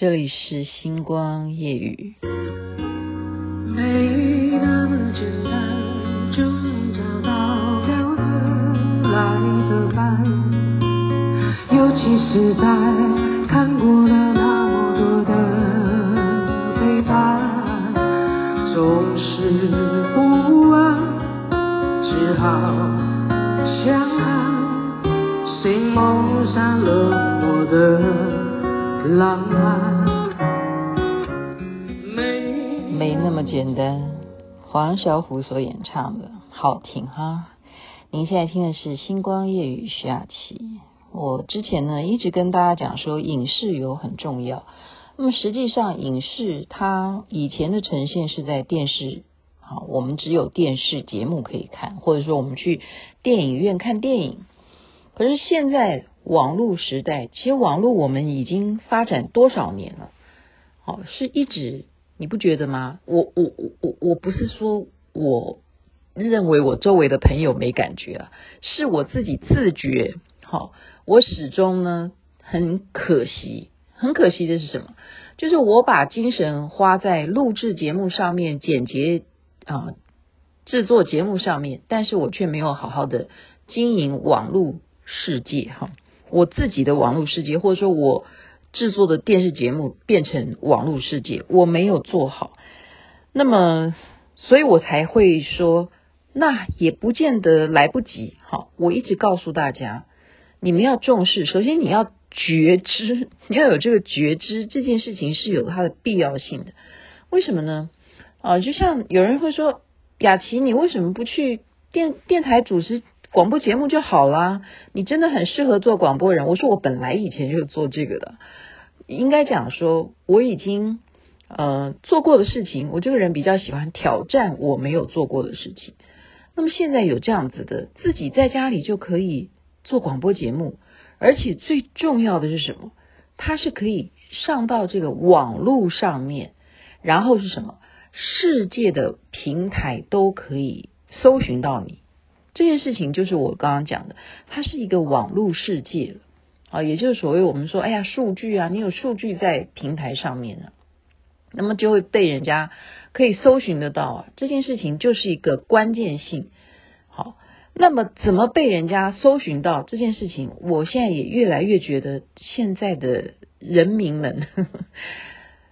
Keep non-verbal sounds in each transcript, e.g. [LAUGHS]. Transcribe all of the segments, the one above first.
这里是星光夜雨。没那么简单，就能找到聊得来的伴，尤其是在看过了那么多的背叛，总是不安，只好相爱，谁谋杀了我的浪漫。没那么简单，黄小琥所演唱的，好听哈。您现在听的是《星光夜雨》徐雅琪。我之前呢一直跟大家讲说，影视有很重要。那么实际上，影视它以前的呈现是在电视，啊，我们只有电视节目可以看，或者说我们去电影院看电影。可是现在网络时代，其实网络我们已经发展多少年了？好，是一直。你不觉得吗？我我我我我不是说我认为我周围的朋友没感觉啊，是我自己自觉。好，我始终呢很可惜，很可惜的是什么？就是我把精神花在录制节目上面、剪辑啊、制作节目上面，但是我却没有好好的经营网络世界哈，我自己的网络世界，或者说我。制作的电视节目变成网络世界，我没有做好，那么，所以我才会说，那也不见得来不及。好，我一直告诉大家，你们要重视，首先你要觉知，你要有这个觉知，这件事情是有它的必要性的。为什么呢？啊，就像有人会说，雅琪，你为什么不去电电台主持？广播节目就好啦，你真的很适合做广播人。我说我本来以前就做这个的，应该讲说我已经呃做过的事情，我这个人比较喜欢挑战我没有做过的事情。那么现在有这样子的，自己在家里就可以做广播节目，而且最重要的是什么？它是可以上到这个网络上面，然后是什么？世界的平台都可以搜寻到你。这件事情就是我刚刚讲的，它是一个网络世界啊，也就是所谓我们说，哎呀，数据啊，你有数据在平台上面啊，那么就会被人家可以搜寻得到啊。这件事情就是一个关键性。好，那么怎么被人家搜寻到这件事情，我现在也越来越觉得现在的人民们呵 [LAUGHS] 呵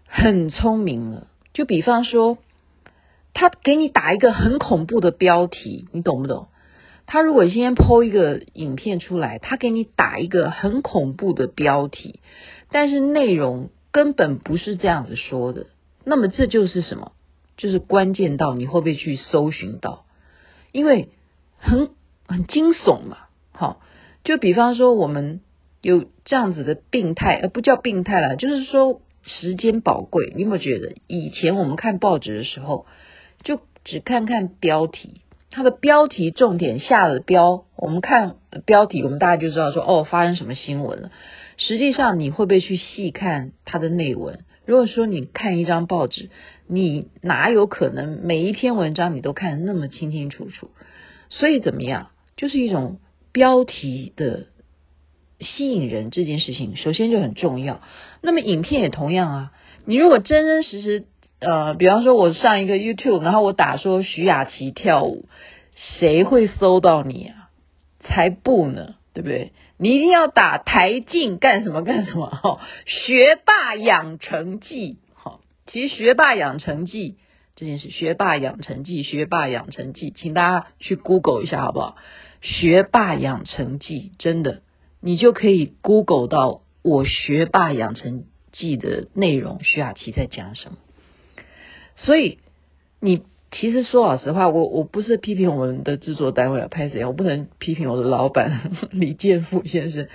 很聪明了。就比方说，他给你打一个很恐怖的标题，你懂不懂？他如果今天 PO 一个影片出来，他给你打一个很恐怖的标题，但是内容根本不是这样子说的，那么这就是什么？就是关键到你会不会去搜寻到？因为很很惊悚嘛，好，就比方说我们有这样子的病态，而不叫病态啦，就是说时间宝贵。你有没有觉得以前我们看报纸的时候，就只看看标题？它的标题重点下了标，我们看标题，我们大家就知道说哦，发生什么新闻了。实际上你会不会去细看它的内文？如果说你看一张报纸，你哪有可能每一篇文章你都看得那么清清楚楚？所以怎么样，就是一种标题的吸引人这件事情，首先就很重要。那么影片也同样啊，你如果真真实实。呃，比方说，我上一个 YouTube，然后我打说徐雅琪跳舞，谁会搜到你啊？才不呢，对不对？你一定要打台静干什么干什么？哈，学霸养成记，好，其实学霸养成记这件事，学霸养成记，学霸养成记，请大家去 Google 一下好不好？学霸养成记，真的，你就可以 Google 到我学霸养成记的内容，徐雅琪在讲什么。所以，你其实说老实话，我我不是批评我们的制作单位啊，拍谁？我不能批评我的老板 [LAUGHS] 李建富先生，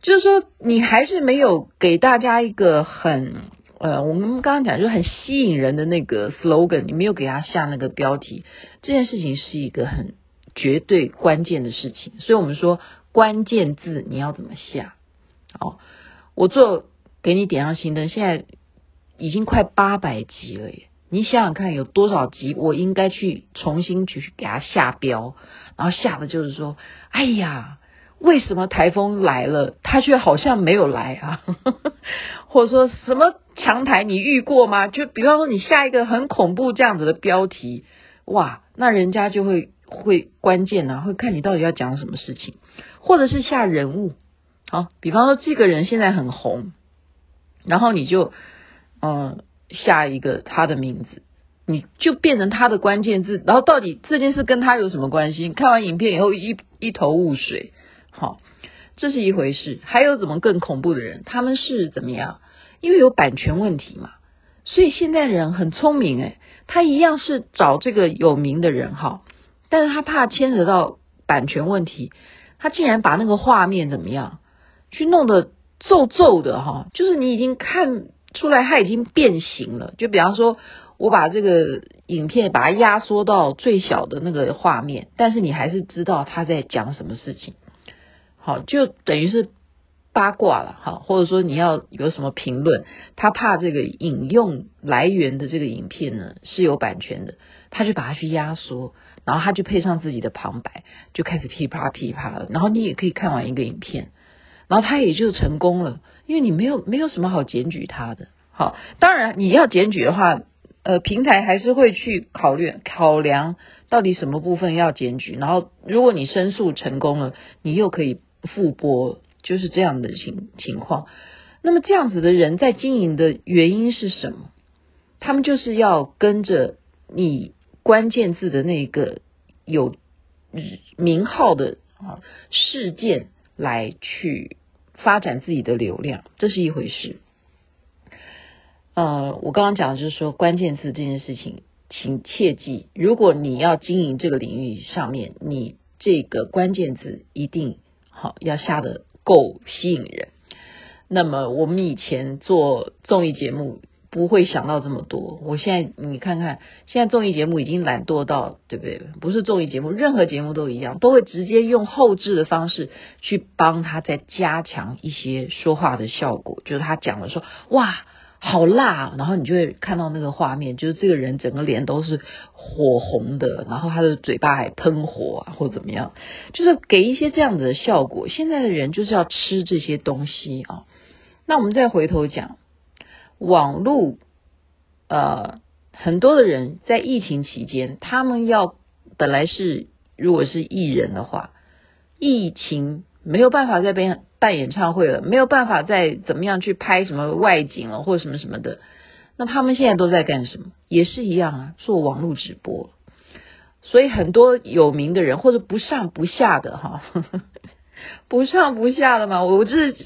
就是说你还是没有给大家一个很呃，我们刚刚讲就很吸引人的那个 slogan，你没有给他下那个标题，这件事情是一个很绝对关键的事情。所以我们说关键字你要怎么下？哦，我做给你点上心灯，现在已经快八百集了耶。你想想看，有多少集我应该去重新去给他下标，然后下的就是说，哎呀，为什么台风来了，他却好像没有来啊？[LAUGHS] 或者说什么强台你遇过吗？就比方说你下一个很恐怖这样子的标题，哇，那人家就会会关键啊，会看你到底要讲什么事情，或者是下人物，好，比方说这个人现在很红，然后你就嗯下一个他的名字。你就变成他的关键字，然后到底这件事跟他有什么关系？看完影片以后一一头雾水。好，这是一回事。还有怎么更恐怖的人？他们是怎么样？因为有版权问题嘛，所以现在人很聪明诶，他一样是找这个有名的人哈，但是他怕牵扯到版权问题，他竟然把那个画面怎么样去弄得皱皱的哈，就是你已经看出来他已经变形了。就比方说。我把这个影片把它压缩到最小的那个画面，但是你还是知道他在讲什么事情。好，就等于是八卦了，哈，或者说你要有什么评论，他怕这个引用来源的这个影片呢是有版权的，他就把它去压缩，然后他就配上自己的旁白，就开始噼啪噼啪了，然后你也可以看完一个影片，然后他也就成功了，因为你没有没有什么好检举他的。好，当然你要检举的话。呃，平台还是会去考虑考量到底什么部分要检举，然后如果你申诉成功了，你又可以复播，就是这样的情情况。那么这样子的人在经营的原因是什么？他们就是要跟着你关键字的那个有名号的啊事件来去发展自己的流量，这是一回事。呃，我刚刚讲的就是说，关键字这件事情，请切记，如果你要经营这个领域上面，你这个关键字一定好要下的够吸引人。那么我们以前做综艺节目不会想到这么多，我现在你看看，现在综艺节目已经懒惰到，对不对？不是综艺节目，任何节目都一样，都会直接用后置的方式去帮他再加强一些说话的效果，就是他讲的说，哇。好辣，然后你就会看到那个画面，就是这个人整个脸都是火红的，然后他的嘴巴还喷火啊，或怎么样，就是给一些这样子的效果。现在的人就是要吃这些东西啊。那我们再回头讲网络，呃，很多的人在疫情期间，他们要本来是如果是艺人的话，疫情没有办法在边。办演唱会了，没有办法再怎么样去拍什么外景了，或者什么什么的。那他们现在都在干什么？也是一样啊，做网络直播。所以很多有名的人或者不上不下的哈，[LAUGHS] 不上不下的嘛。我就是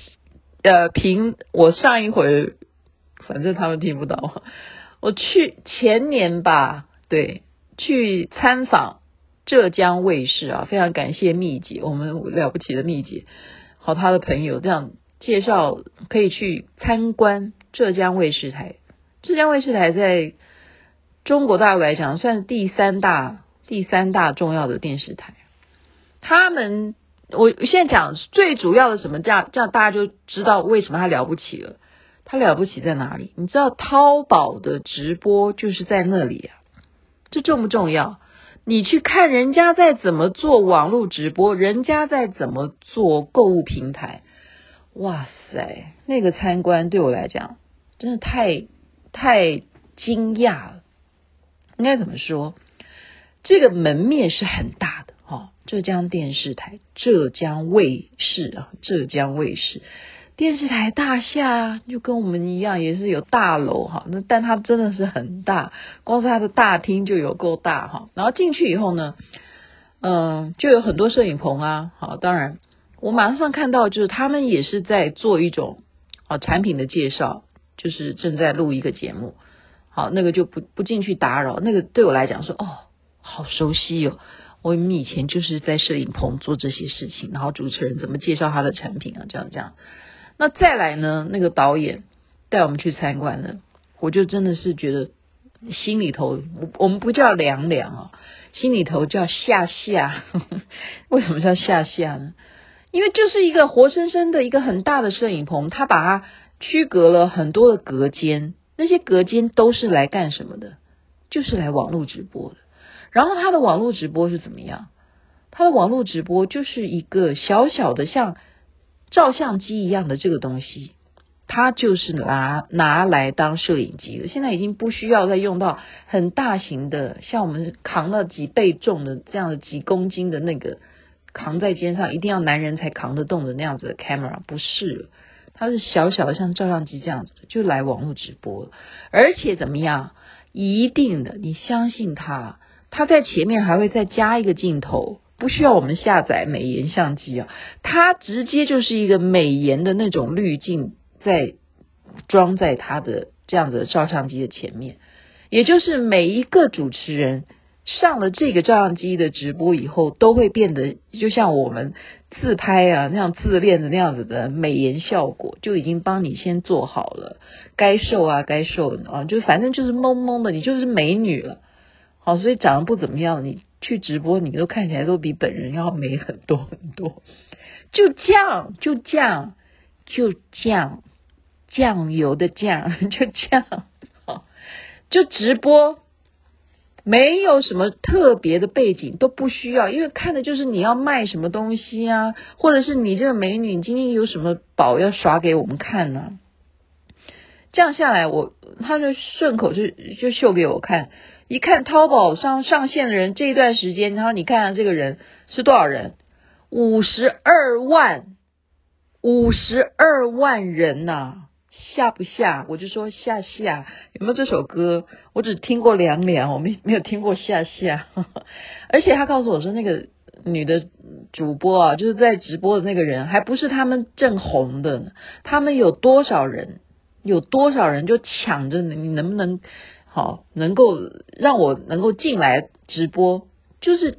呃，凭我上一回，反正他们听不到。我去前年吧，对，去参访浙江卫视啊，非常感谢蜜姐，我们了不起的蜜姐。好，他的朋友这样介绍，可以去参观浙江卫视台。浙江卫视台在中国大陆来讲，算是第三大、第三大重要的电视台。他们，我现在讲最主要的什么，这样这样大家就知道为什么他了不起了。他了不起在哪里？你知道淘宝的直播就是在那里啊，这重不重要？你去看人家在怎么做网络直播，人家在怎么做购物平台，哇塞，那个参观对我来讲真的太太惊讶了。应该怎么说？这个门面是很大的哈，浙江电视台、浙江卫视啊，浙江卫视。电视台大厦就跟我们一样，也是有大楼哈。那但它真的是很大，光是它的大厅就有够大哈。然后进去以后呢，嗯，就有很多摄影棚啊。好，当然我马上看到就是他们也是在做一种啊产品的介绍，就是正在录一个节目。好，那个就不不进去打扰。那个对我来讲说哦，好熟悉哦。我们以前就是在摄影棚做这些事情，然后主持人怎么介绍他的产品啊，这样这样。那再来呢？那个导演带我们去参观了，我就真的是觉得心里头，我我们不叫凉凉啊，心里头叫吓吓。[LAUGHS] 为什么叫吓吓呢？因为就是一个活生生的一个很大的摄影棚，它把它区隔了很多的隔间，那些隔间都是来干什么的？就是来网络直播的。然后他的网络直播是怎么样？他的网络直播就是一个小小的像照相机一样的这个东西，它就是拿拿来当摄影机的。现在已经不需要再用到很大型的，像我们扛了几倍重的这样的几公斤的那个扛在肩上，一定要男人才扛得动的那样子的 camera，不是了。它是小小的，像照相机这样子，就来网络直播，而且怎么样？一定的，你相信它，它在前面还会再加一个镜头，不需要我们下载美颜相机啊，它直接就是一个美颜的那种滤镜，在装在它的这样子的照相机的前面，也就是每一个主持人。上了这个照相机的直播以后，都会变得就像我们自拍啊那样自恋的那样子的美颜效果，就已经帮你先做好了，该瘦啊该瘦啊，就反正就是懵懵的，你就是美女了。好，所以长得不怎么样，你去直播，你都看起来都比本人要美很多很多。就酱，就酱，就酱，酱油的酱，[LAUGHS] 就这样，好，就直播。没有什么特别的背景，都不需要，因为看的就是你要卖什么东西啊，或者是你这个美女你今天有什么宝要耍给我们看呢、这样下来，我他就顺口就就秀给我看，一看淘宝上上线的人这一段时间，然后你看看这个人是多少人，五十二万，五十二万人呐、啊。吓不吓？我就说吓吓，有没有这首歌？我只听过凉凉，我没没有听过吓吓。[LAUGHS] 而且他告诉我说，那个女的主播啊，就是在直播的那个人，还不是他们正红的。他们有多少人？有多少人就抢着你能不能好，能够让我能够进来直播？就是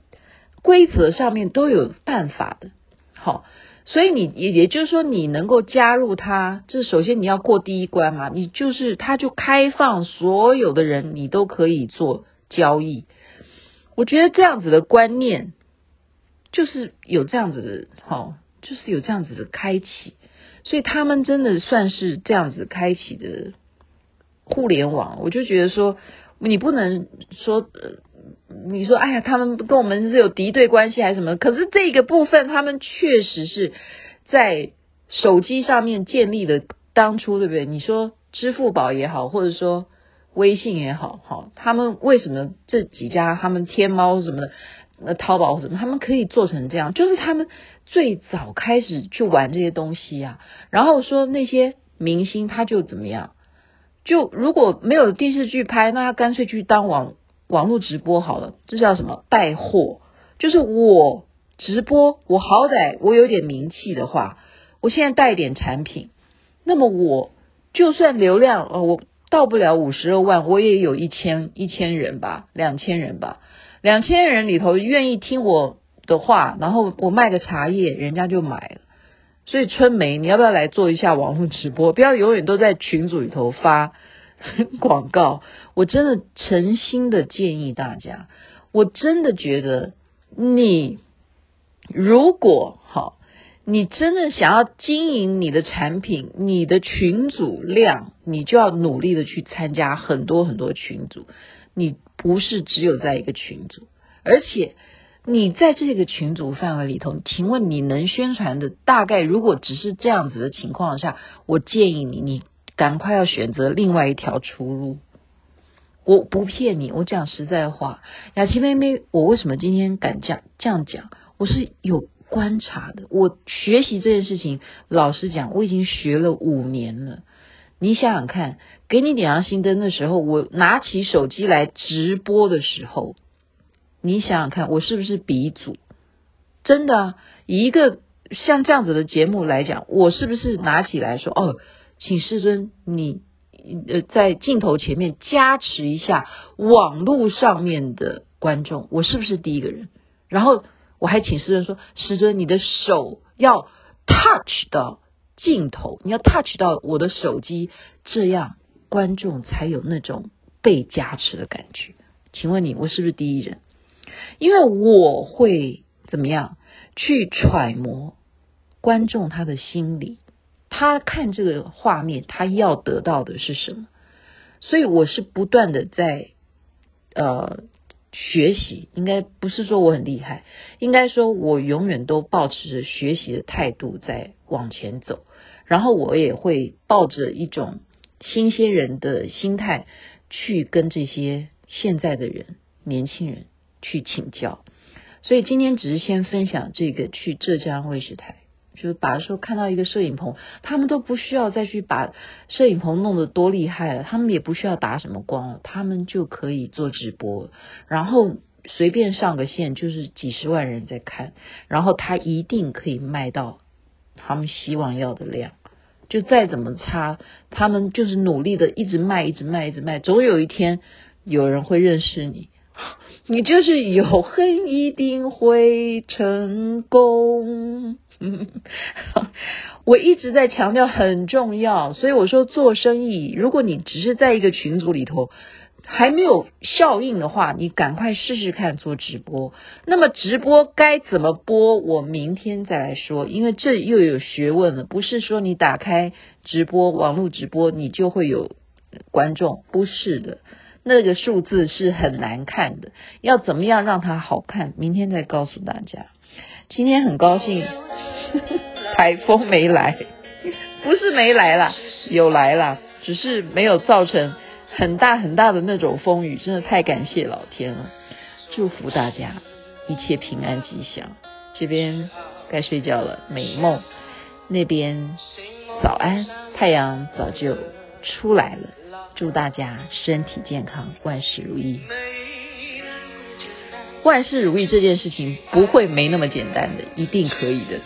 规则上面都有办法的。好。所以你也也就是说，你能够加入他，这首先你要过第一关嘛。你就是他就开放所有的人，你都可以做交易。我觉得这样子的观念，就是有这样子的，好，就是有这样子的开启。所以他们真的算是这样子开启的互联网。我就觉得说，你不能说呃。你说，哎呀，他们跟我们是有敌对关系还是什么？可是这个部分，他们确实是在手机上面建立的。当初对不对？你说支付宝也好，或者说微信也好，好，他们为什么这几家，他们天猫什么的，那淘宝什么，他们可以做成这样？就是他们最早开始去玩这些东西呀。然后说那些明星他就怎么样？就如果没有电视剧拍，那他干脆去当网。网络直播好了，这叫什么带货？就是我直播，我好歹我有点名气的话，我现在带点产品，那么我就算流量呃，我到不了五十二万，我也有一千一千人吧，两千人吧，两千人里头愿意听我的话，然后我卖个茶叶，人家就买了。所以春梅，你要不要来做一下网络直播？不要永远都在群组里头发。[LAUGHS] 广告，我真的诚心的建议大家，我真的觉得你如果好，你真的想要经营你的产品，你的群组量，你就要努力的去参加很多很多群组。你不是只有在一个群组，而且你在这个群组范围里头，请问你能宣传的大概，如果只是这样子的情况下，我建议你，你。赶快要选择另外一条出路。我不骗你，我讲实在话，雅琪妹妹，我为什么今天敢这样这样讲？我是有观察的。我学习这件事情，老实讲，我已经学了五年了。你想想看，给你点亮心灯的时候，我拿起手机来直播的时候，你想想看，我是不是鼻祖？真的，一个像这样子的节目来讲，我是不是拿起来说哦？请师尊，你呃在镜头前面加持一下网络上面的观众，我是不是第一个人？然后我还请师尊说，师尊你的手要 touch 到镜头，你要 touch 到我的手机，这样观众才有那种被加持的感觉。请问你，我是不是第一人？因为我会怎么样去揣摩观众他的心理。他看这个画面，他要得到的是什么？所以我是不断的在呃学习，应该不是说我很厉害，应该说我永远都保持着学习的态度在往前走，然后我也会抱着一种新鲜人的心态去跟这些现在的人、年轻人去请教。所以今天只是先分享这个去浙江卫视台。就是把说看到一个摄影棚，他们都不需要再去把摄影棚弄得多厉害了，他们也不需要打什么光，他们就可以做直播，然后随便上个线就是几十万人在看，然后他一定可以卖到他们希望要的量，就再怎么差，他们就是努力的一直卖，一直卖，一直卖，总有一天有人会认识你，你就是有恨一定会成功。我一直在强调很重要，所以我说做生意，如果你只是在一个群组里头还没有效应的话，你赶快试试看做直播。那么直播该怎么播，我明天再来说，因为这又有学问了，不是说你打开直播网络直播你就会有观众，不是的，那个数字是很难看的，要怎么样让它好看，明天再告诉大家。今天很高兴。[LAUGHS] 台风没来，不是没来啦，有来啦，只是没有造成很大很大的那种风雨，真的太感谢老天了，祝福大家一切平安吉祥。这边该睡觉了，美梦。那边早安，太阳早就出来了，祝大家身体健康，万事如意。万事如意这件事情不会没那么简单的，一定可以的。